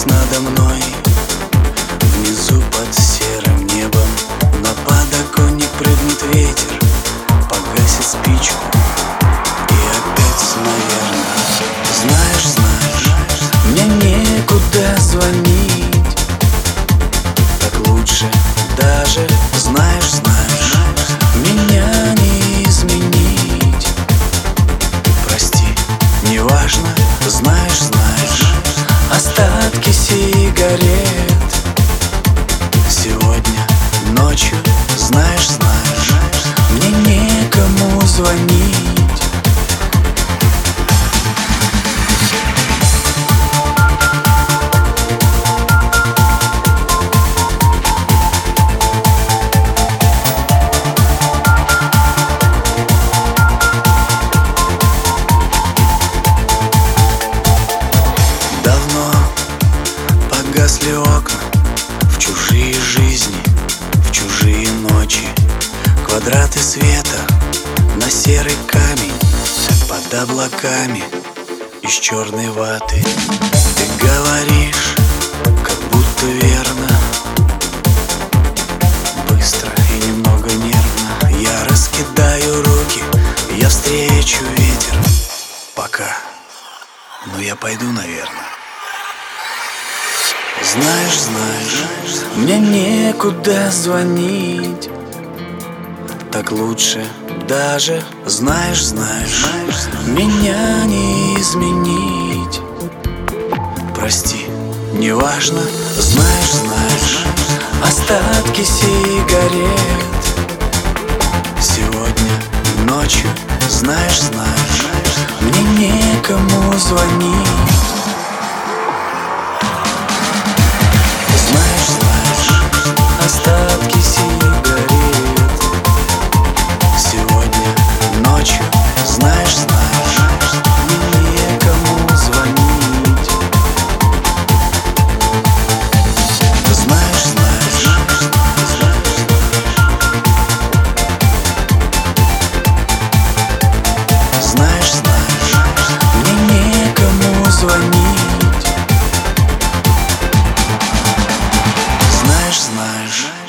Здесь надо мной, внизу под серым небом На подоконник прыгнет ветер, погасит спичку. И опять, наверное, знаешь, знаешь Мне некуда звонить. Так лучше даже, знаешь, знаешь Меня не изменить. Прости, неважно, знаешь, знаешь. Остатки сигарет. Сегодня ночью, знаешь, знаешь Мне некому звонить погасли окна В чужие жизни, в чужие ночи. Квадраты света на серый камень Под облаками из черной ваты. Ты говоришь, как будто верно. Быстро и немного нервно. Я раскидаю руки, я встречу ветер. Пока, но я пойду, наверное знаешь, знаешь, мне некуда звонить. Так лучше даже, знаешь, знаешь Меня не изменить. Прости, неважно, знаешь, знаешь Остатки сигарет. Сегодня ночью, знаешь, знаешь Мне некому звонить Message.